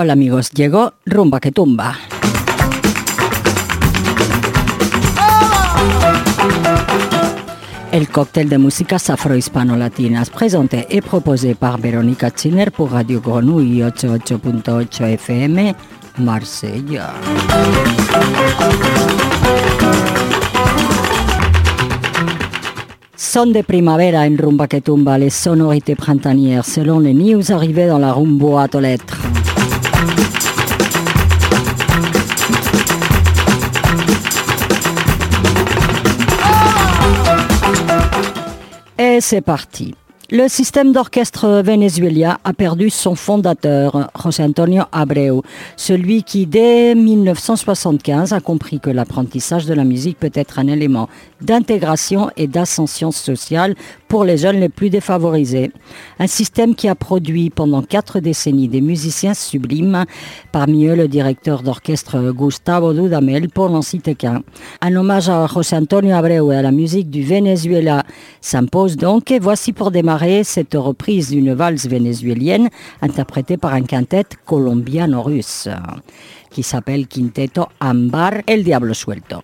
Hola amigos, llegó Rumba que Tumba. El cóctel de músicas afro-hispano-latinas présenté et proposé par Verónica Chiner pour Radio Grenouille 88.8 FM, Marsella. Son de primavera en rumba que tumba les sonorités printanières selon les news arrivées dans la rumbo à lettres. Et c'est parti. Le système d'orchestre vénézuélien a perdu son fondateur, José Antonio Abreu, celui qui, dès 1975, a compris que l'apprentissage de la musique peut être un élément d'intégration et d'ascension sociale pour les jeunes les plus défavorisés. Un système qui a produit pendant quatre décennies des musiciens sublimes, parmi eux le directeur d'orchestre Gustavo Dudamel, pour n'en citer qu'un. Un hommage à José Antonio Abreu et à la musique du Venezuela s'impose donc, et voici pour démarrer cette reprise d'une valse vénézuélienne interprétée par un quintet colombiano-russe qui s'appelle Quinteto Ambar El Diablo Suelto.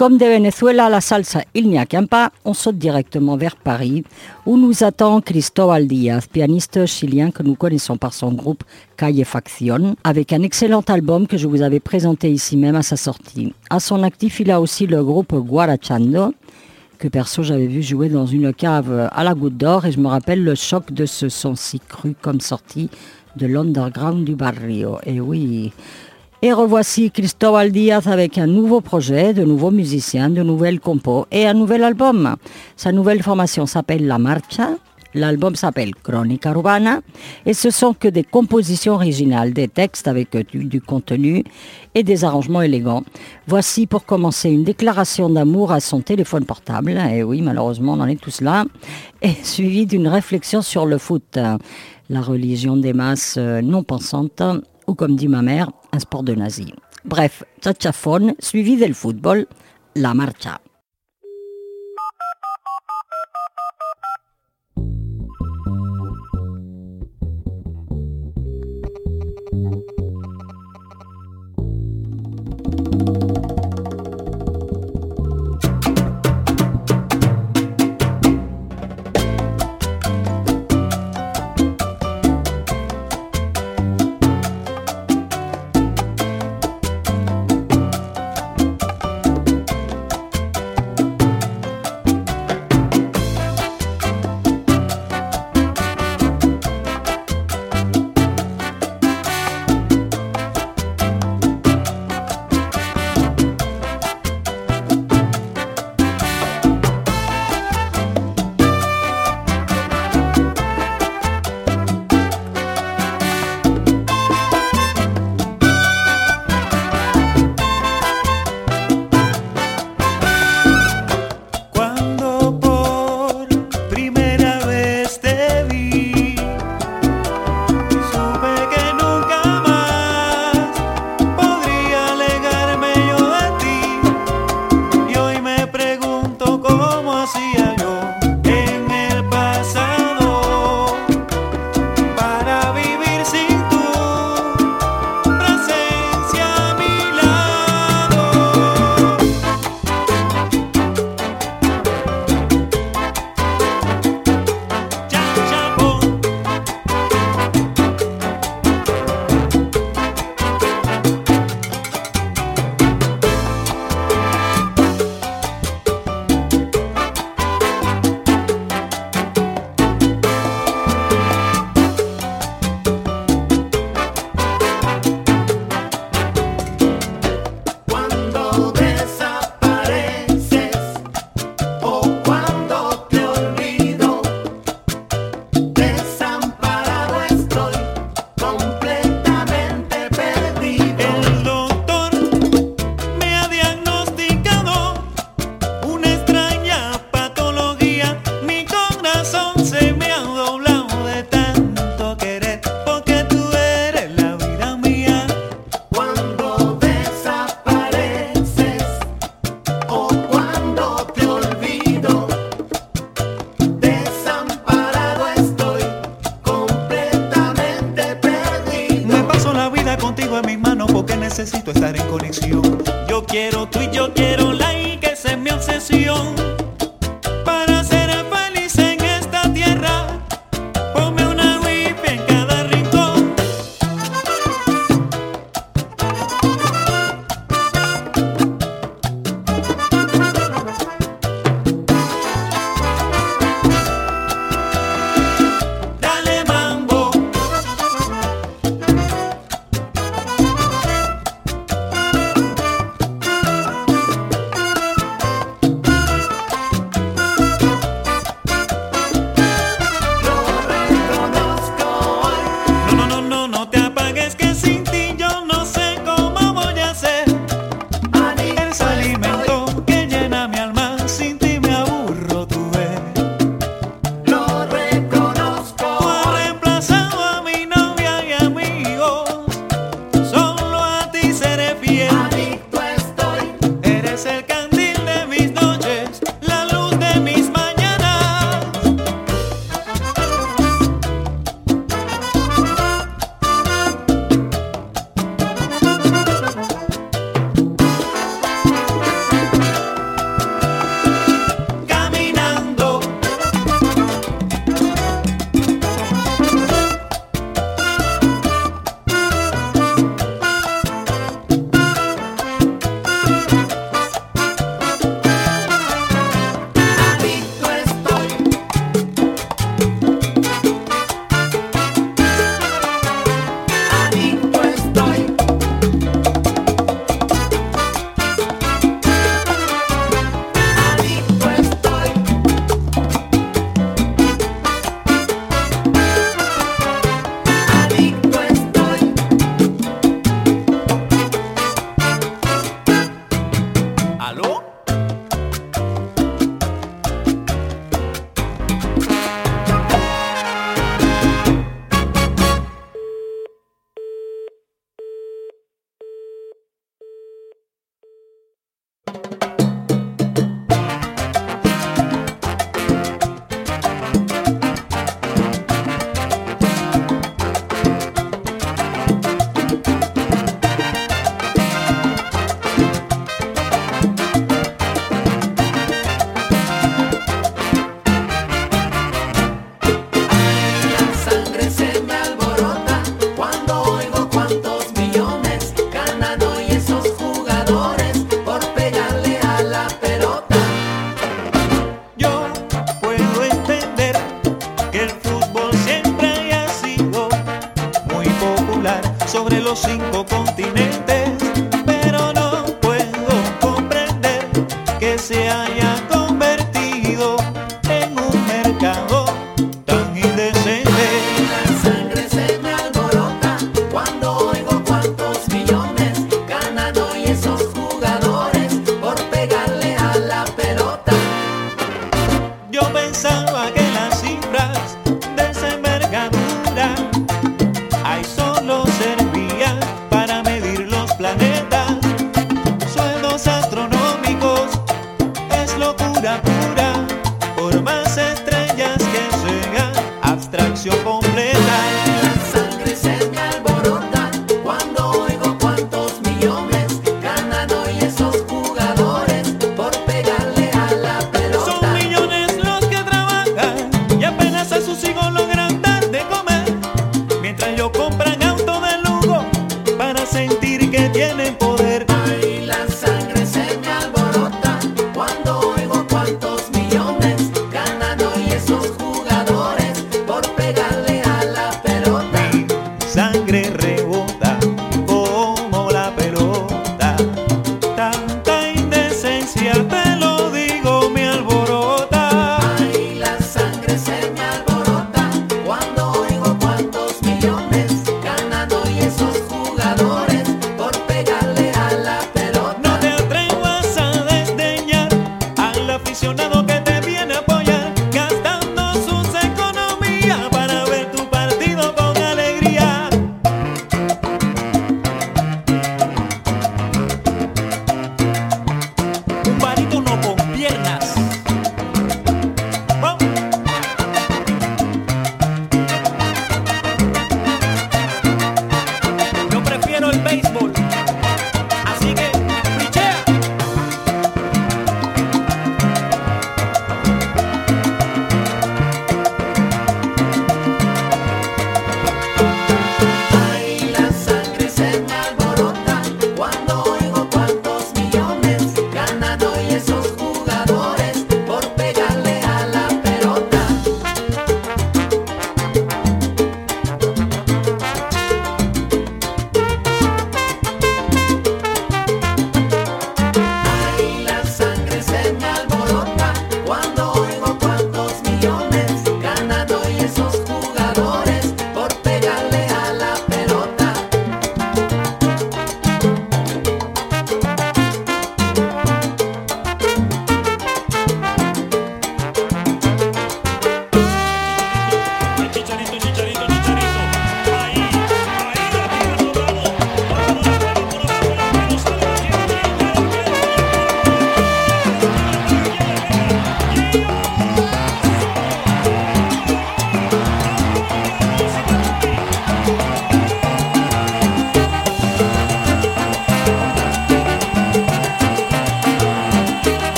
Comme de Venezuela la salsa, il n'y a qu'un pas, on saute directement vers Paris, où nous attend Cristóbal Díaz, pianiste chilien que nous connaissons par son groupe Calle Facción, avec un excellent album que je vous avais présenté ici même à sa sortie. À son actif, il a aussi le groupe Guarachando, que perso j'avais vu jouer dans une cave à la goutte d'or, et je me rappelle le choc de ce son si cru comme sorti de l'underground du barrio. Et oui, et revoici Cristóbal Díaz avec un nouveau projet, de nouveaux musiciens, de nouvelles compos et un nouvel album. Sa nouvelle formation s'appelle La Marcha. L'album s'appelle Crónica Urbana et ce sont que des compositions originales, des textes avec du, contenu et des arrangements élégants. Voici pour commencer une déclaration d'amour à son téléphone portable, et oui malheureusement on en est tous là, et suivi d'une réflexion sur le foot, la religion des masses non pensantes, ou comme dit ma mère, un sport de nazi. Bref, tchatchafone, suivi del football, la marcha.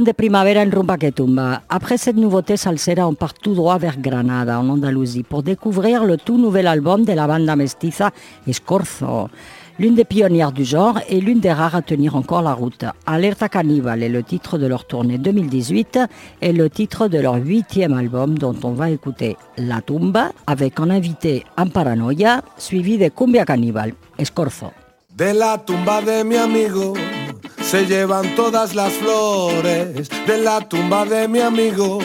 De Primavera en Rumba que Tumba. Après cette nouveauté salsera, on part tout droit vers Granada, en Andalousie, pour découvrir le tout nouvel album de la banda mestiza Escorzo. L'une des pionnières du genre et l'une des rares à tenir encore la route. Alerta Cannibal est le titre de leur tournée 2018 et le titre de leur huitième album dont on va écouter La Tumba avec un invité en paranoia suivi de Cumbia Cannibal, Escorzo. De la tumba de mi amigo se llevan todas las flores. De la tumba de mi amigo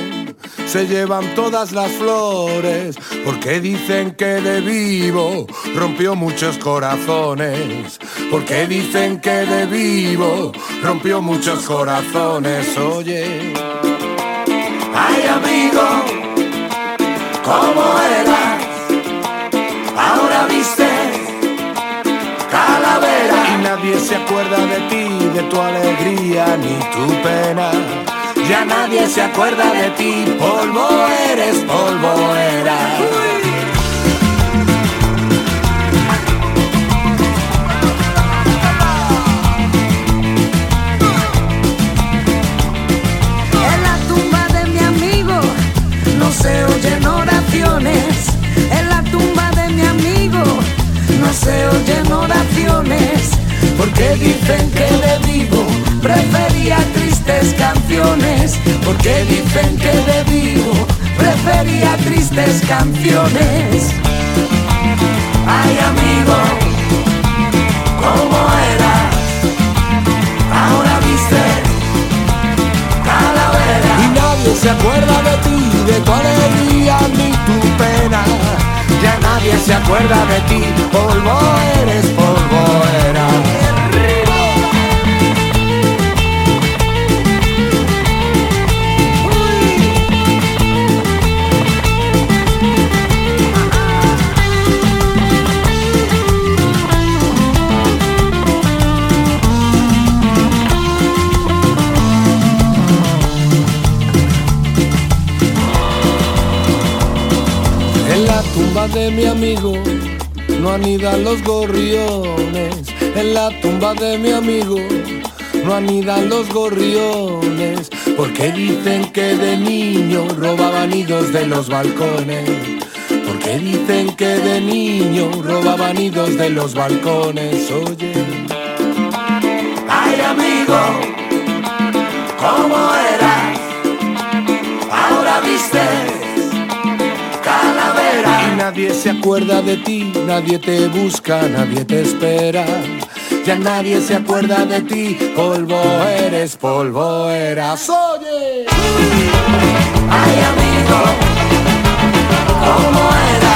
se llevan todas las flores, porque dicen que de vivo rompió muchos corazones, porque dicen que de vivo rompió muchos corazones, oye. Ay amigo, ¿cómo eras? Ahora viste calavera nadie se acuerda de ti, de tu alegría ni tu pena ya nadie se acuerda de ti, polvo eres, polvo eras. En la tumba de mi amigo no se oyen oraciones. En la tumba de mi amigo no se oyen oraciones. Porque dicen que de vivo prefería tristes canciones, porque dicen que de vivo prefería tristes canciones. Ay amigo, ¿cómo eras? Ahora viste calavera. Y nadie se acuerda de ti, de tu alegría ni tu pena. Ya nadie se acuerda de ti, polvo eres, polvo eras. De mi amigo no anidan los gorriones. En la tumba de mi amigo no anidan los gorriones. Porque dicen que de niño robaban nidos de los balcones. Porque dicen que de niño robaban nidos de los balcones. Oye. Ay amigo, ¿cómo eras? Ahora viste nadie se acuerda de ti, nadie te busca, nadie te espera. Ya nadie se acuerda de ti, polvo eres, polvo eras. Oye, ay amigo, ¿cómo era?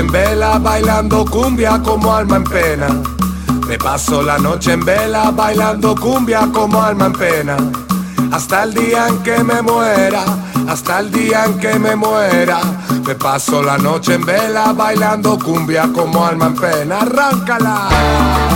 En vela bailando cumbia como alma en pena. Me paso la noche en vela bailando cumbia como alma en pena. Hasta el día en que me muera, hasta el día en que me muera. Me paso la noche en vela bailando cumbia como alma en pena. Arráncala.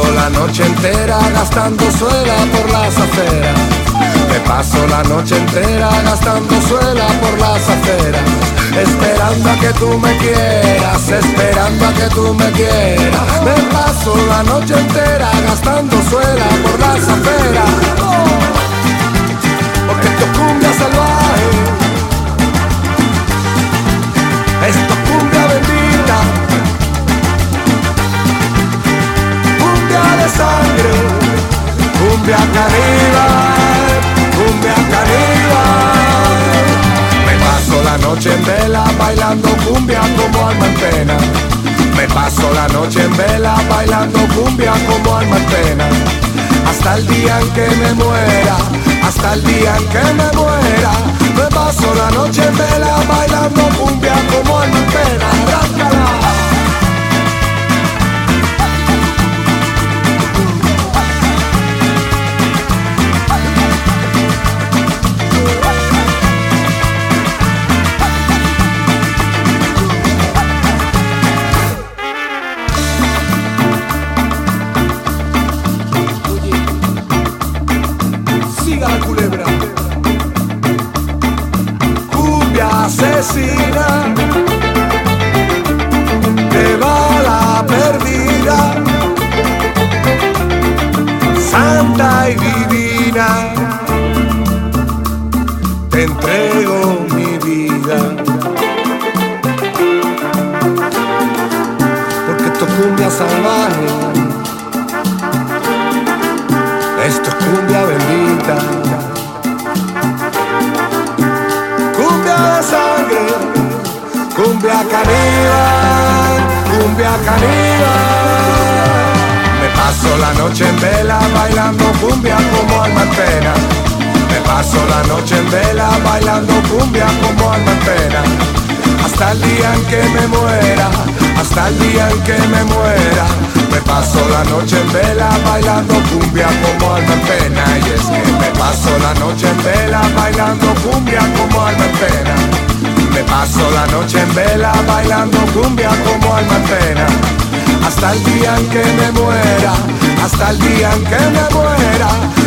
La noche entera gastando suela por las aceras. Me paso la noche entera gastando suela por las aceras. esperando a que tú me quieras, esperando a que tú me quieras. Me paso la noche entera gastando suela por las afueras, porque esto es cumbia salvaje, esto es cumbia cumbia caníbal, cumbia caníbal. Me paso la noche en vela bailando cumbia como alma en pena. Me paso la noche en vela bailando cumbia como alma en pena. Hasta el día en que me muera, hasta el día en que me muera. Me paso la noche en vela bailando cumbia como alma en pena. Noche en vela bailando cumbia como alma en. Me paso la noche en vela bailando cumbia como alma en. Hasta el día en que me muera, hasta el día en que me muera. Me paso la noche en vela bailando cumbia como alma en. Y es que me paso la noche en vela bailando cumbia como alma en. Me paso la noche en vela bailando cumbia como alma en. Hasta el día en que me muera, hasta el día en que me muera.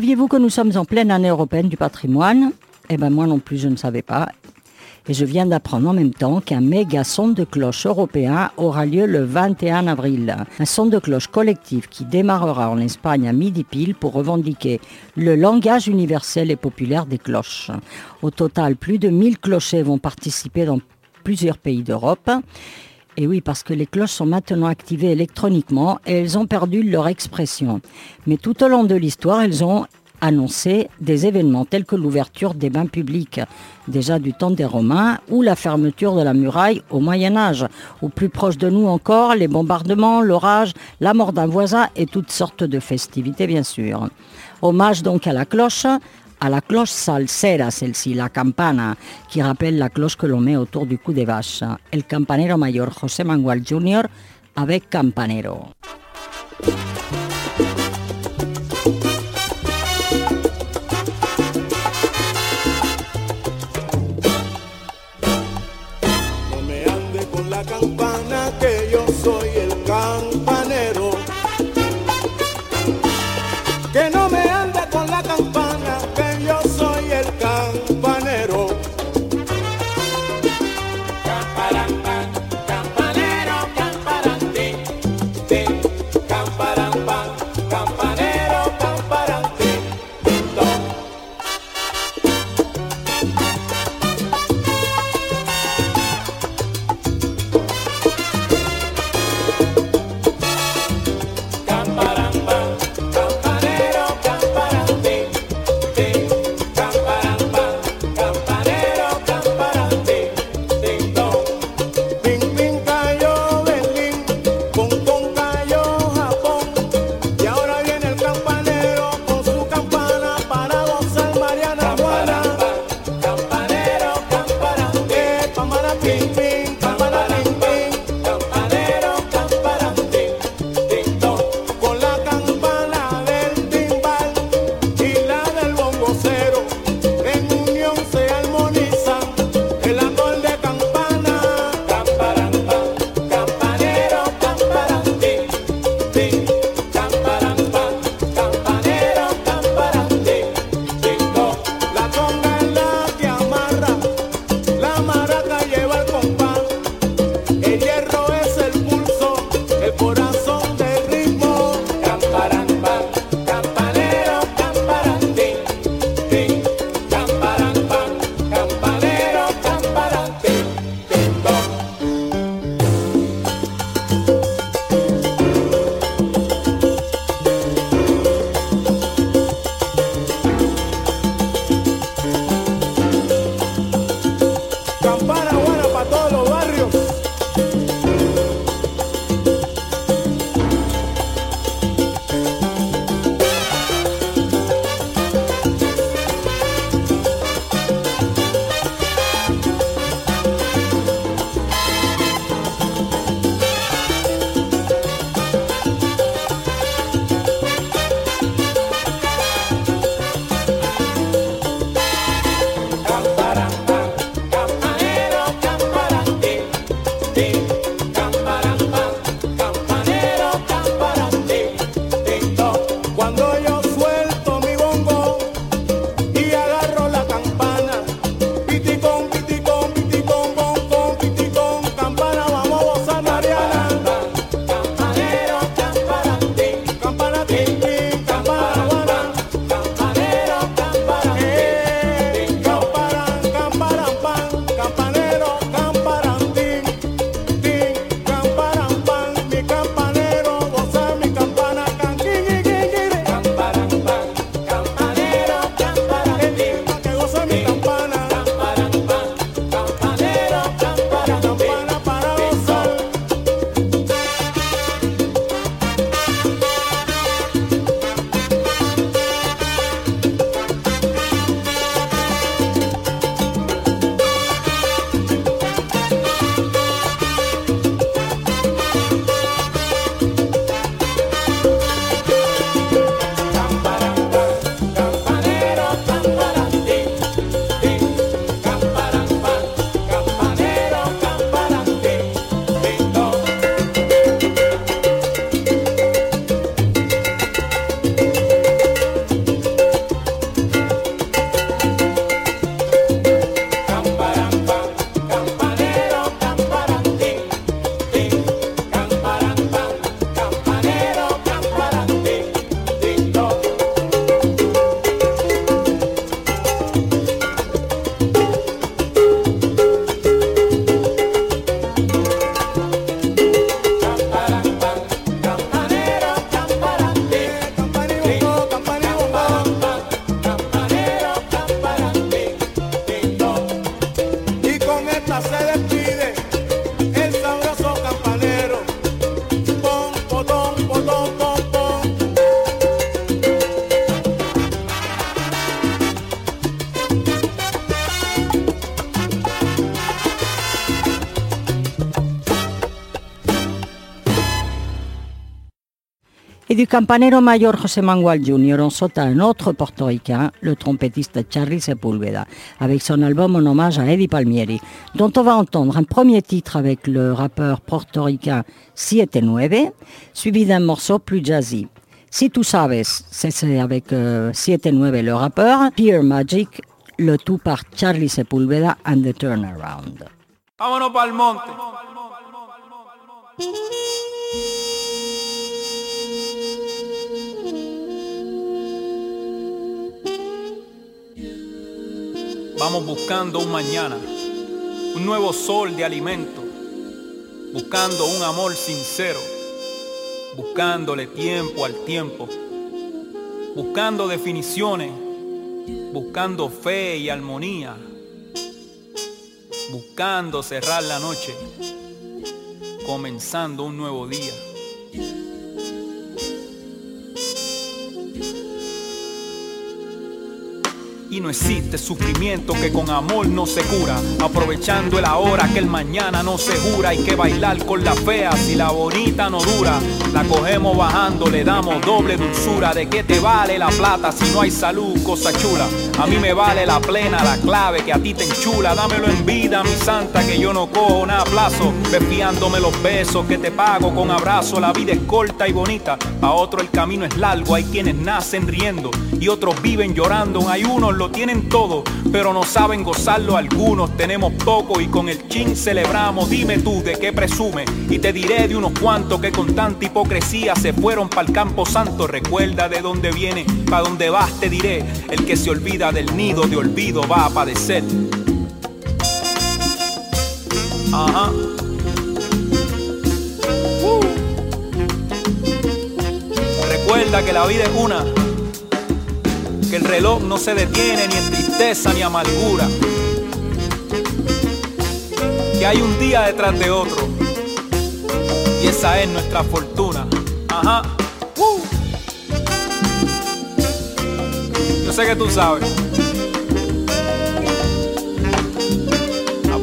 Saviez-vous que nous sommes en pleine année européenne du patrimoine? Eh bien moi non plus je ne savais pas. Et je viens d'apprendre en même temps qu'un méga son de cloche européen aura lieu le 21 avril. Un son de cloche collectif qui démarrera en Espagne à midi pile pour revendiquer le langage universel et populaire des cloches. Au total, plus de 1000 clochers vont participer dans plusieurs pays d'Europe. Et oui, parce que les cloches sont maintenant activées électroniquement et elles ont perdu leur expression. Mais tout au long de l'histoire, elles ont annoncé des événements tels que l'ouverture des bains publics, déjà du temps des Romains, ou la fermeture de la muraille au Moyen Âge, ou plus proche de nous encore, les bombardements, l'orage, la mort d'un voisin et toutes sortes de festivités, bien sûr. Hommage donc à la cloche, à la cloche salsera, celle-ci, la campana, qui rappelle la cloche que l'on met autour du cou des vaches. El campanero mayor José Manuel Jr. avec Campanero. Du campanero mayor José Manuel Jr., on saute à un autre portoricain, le trompettiste Charlie Sepúlveda, avec son album en hommage à Eddie Palmieri, dont on va entendre un premier titre avec le rappeur portoricain Siete Nueve, suivi d'un morceau plus jazzy. Si tu sabes, c'est avec euh, Siete Nueve le rappeur, Peer Magic, le tout par Charlie Sepúlveda and the Turnaround. Vamos buscando un mañana, un nuevo sol de alimento, buscando un amor sincero, buscándole tiempo al tiempo, buscando definiciones, buscando fe y armonía, buscando cerrar la noche, comenzando un nuevo día. Y no existe sufrimiento que con amor no se cura. Aprovechando el ahora que el mañana no se jura. Hay que bailar con la fea si la bonita no dura. La cogemos bajando, le damos doble dulzura. ¿De qué te vale la plata si no hay salud, cosa chula? A mí me vale la plena, la clave que a ti te enchula. Dámelo en vida, mi santa, que yo no cojo nada plazo. Desfiándome los besos que te pago con abrazo. La vida es corta y bonita. A otro el camino es largo. Hay quienes nacen riendo y otros viven llorando. Hay unos lo tienen todo, pero no saben gozarlo algunos. Tenemos poco y con el chin celebramos. Dime tú de qué presume y te diré de unos cuantos que con tanta hipocresía se fueron para el campo santo. Recuerda de dónde viene, para dónde vas te diré. El que se olvida del nido de olvido va a padecer. Ajá. Uh. Recuerda que la vida es una que el reloj no se detiene ni en tristeza ni amargura, que hay un día detrás de otro y esa es nuestra fortuna. Ajá. Uh. Yo sé que tú sabes.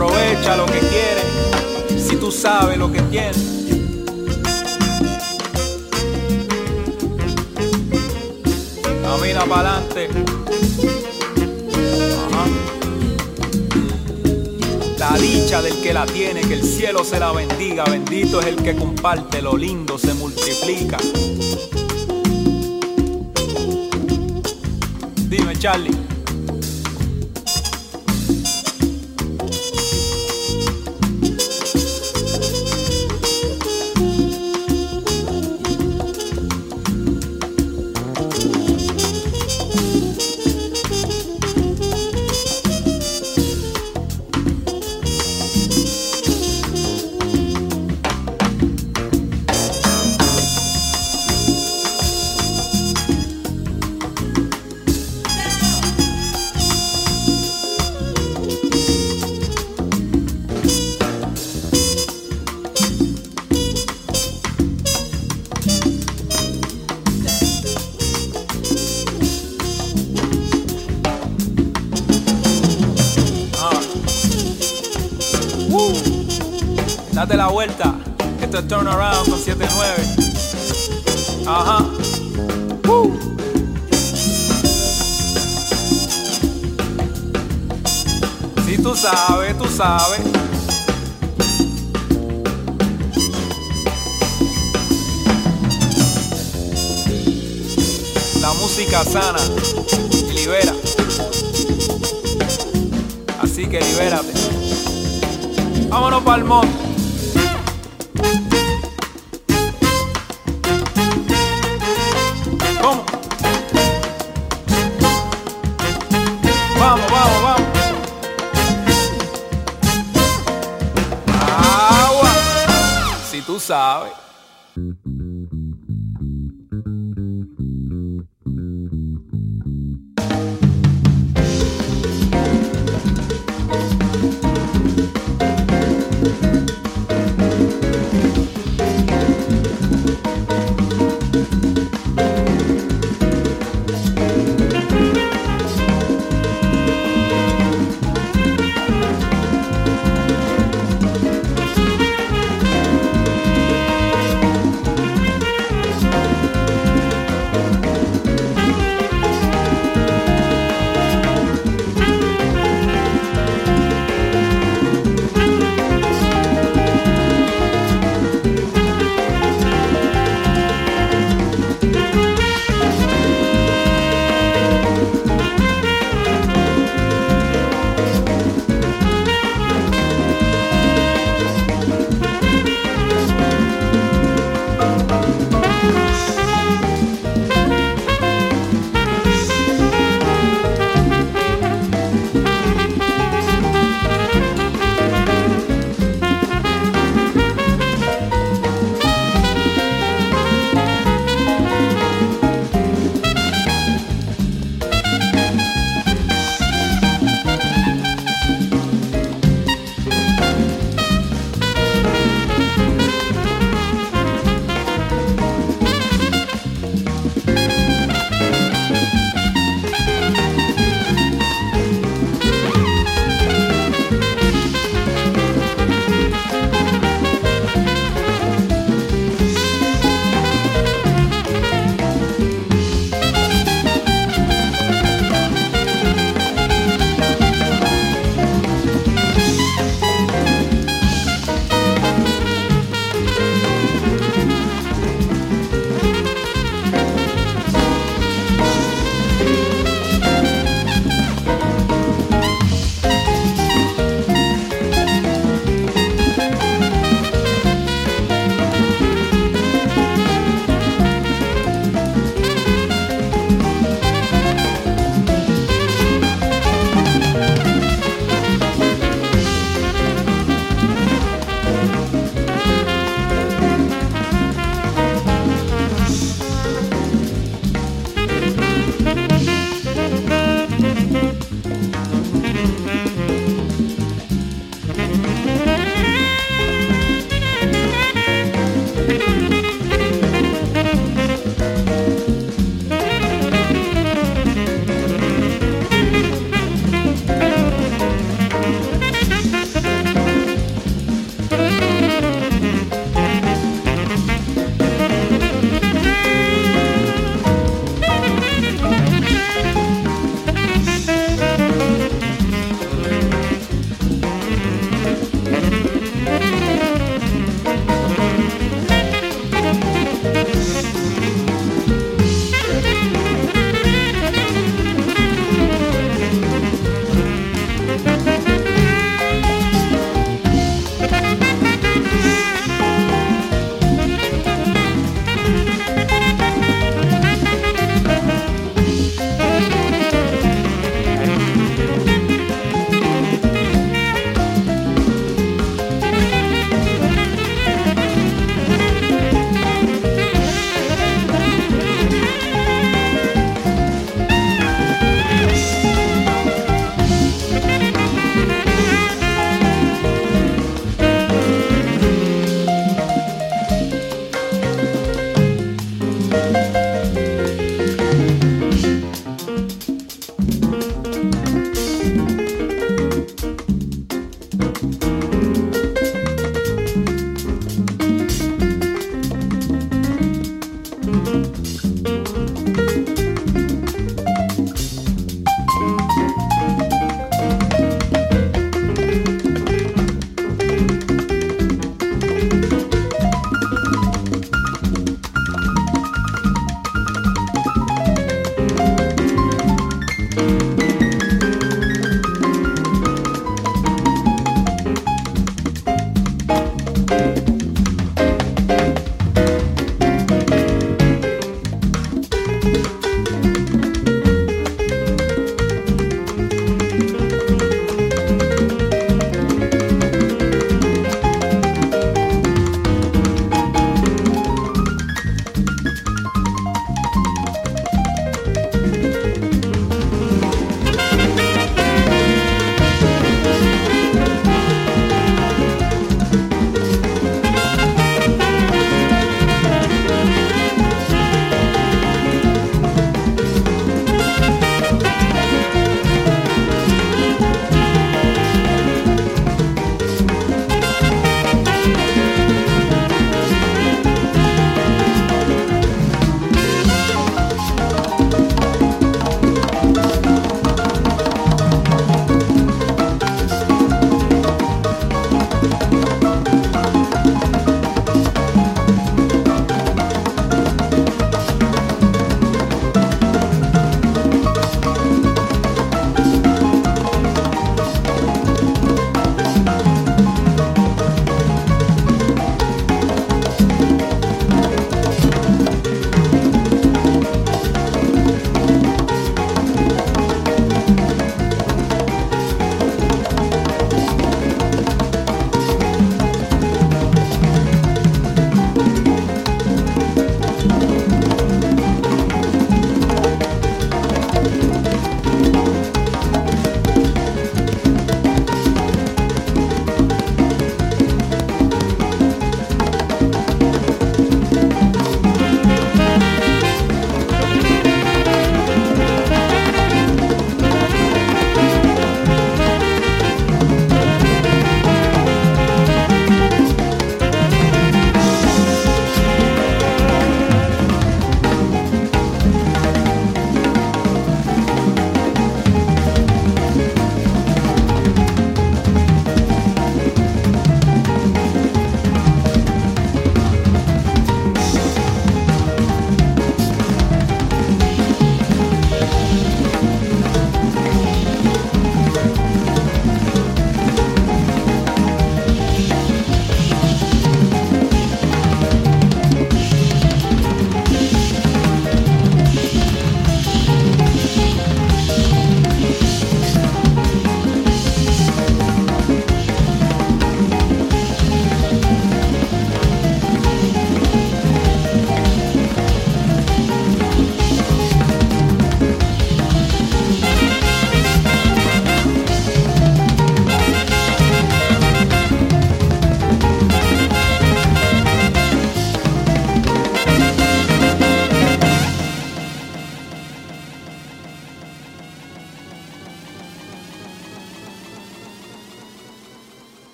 Aprovecha lo que quieres, si tú sabes lo que tienes. Camina para adelante. La dicha del que la tiene, que el cielo se la bendiga. Bendito es el que comparte, lo lindo se multiplica. Dime, Charlie. sabe. La música sana libera. Así que libérate. Vámonos para el monte. Bye.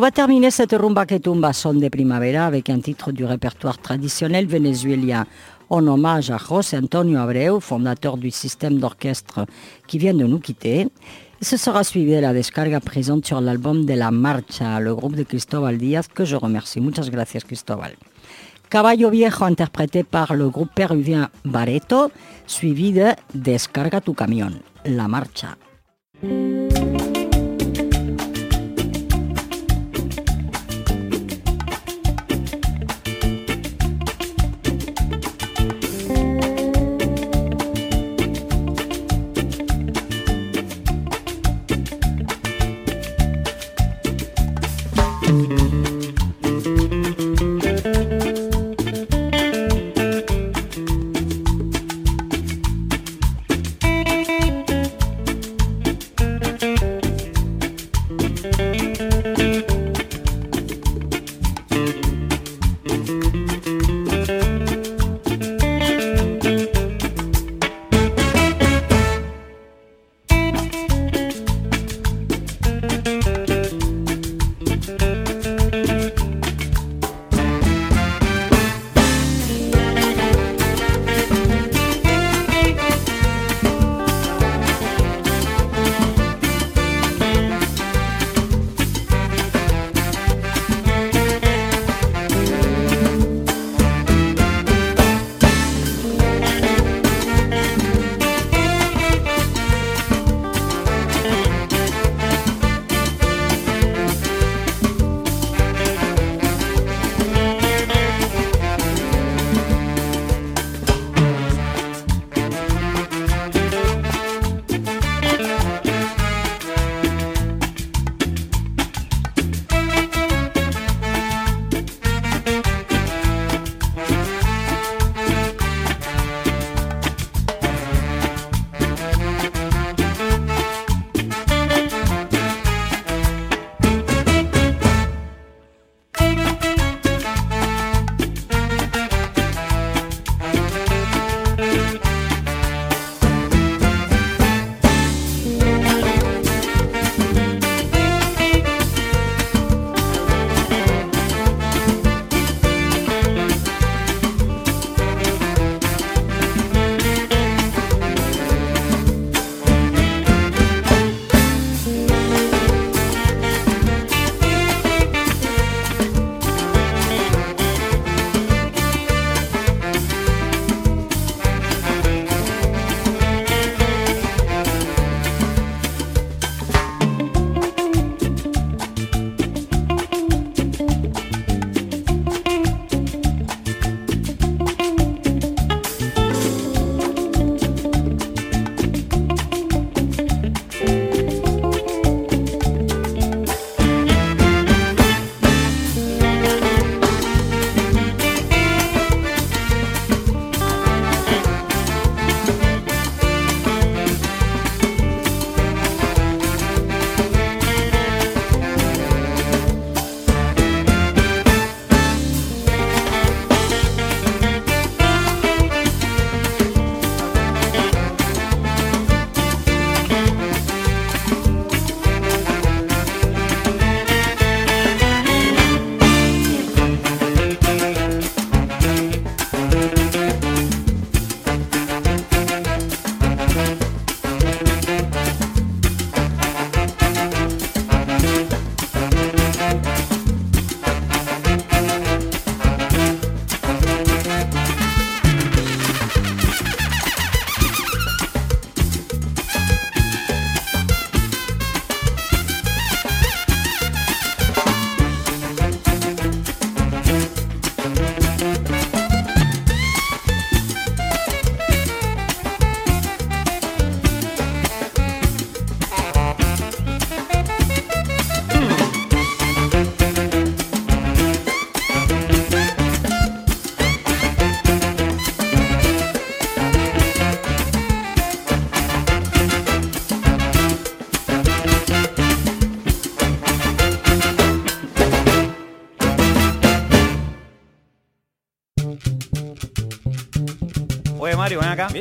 On va terminer cette rumba que tumba son de primavera avec un titre du répertoire traditionnel vénézuélien en hommage à José Antonio Abreu, fondateur du système d'orchestre qui vient de nous quitter. Ce sera suivi de la descarga présente sur l'album de La Marcha, le groupe de Cristóbal Díaz, que je remercie. Muchas gracias, Cristóbal. Caballo Viejo, interprété par le groupe péruvien Bareto, suivi de Descarga tu camión, La Marcha.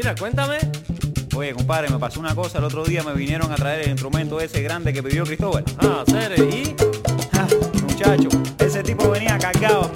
Mira, cuéntame. Oye, compadre, me pasó una cosa. El otro día me vinieron a traer el instrumento ese grande que pidió Cristóbal. Ah. ¿Y? Ah, muchacho. Ese tipo venía cargado,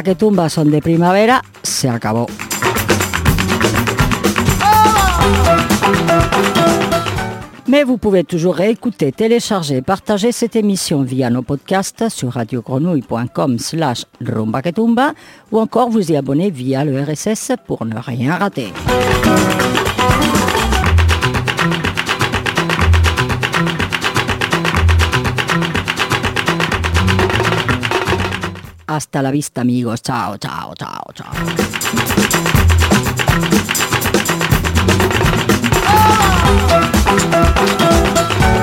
Tumba son de primavera, se acabó. Mais vous pouvez toujours réécouter, télécharger, partager cette émission via nos podcasts sur radiogrenouille.com slash rumbaketumba ou encore vous y abonner via le RSS pour ne rien rater. Hasta la vista, amigos. Chao, chao, chao, chao.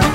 ¡Oh!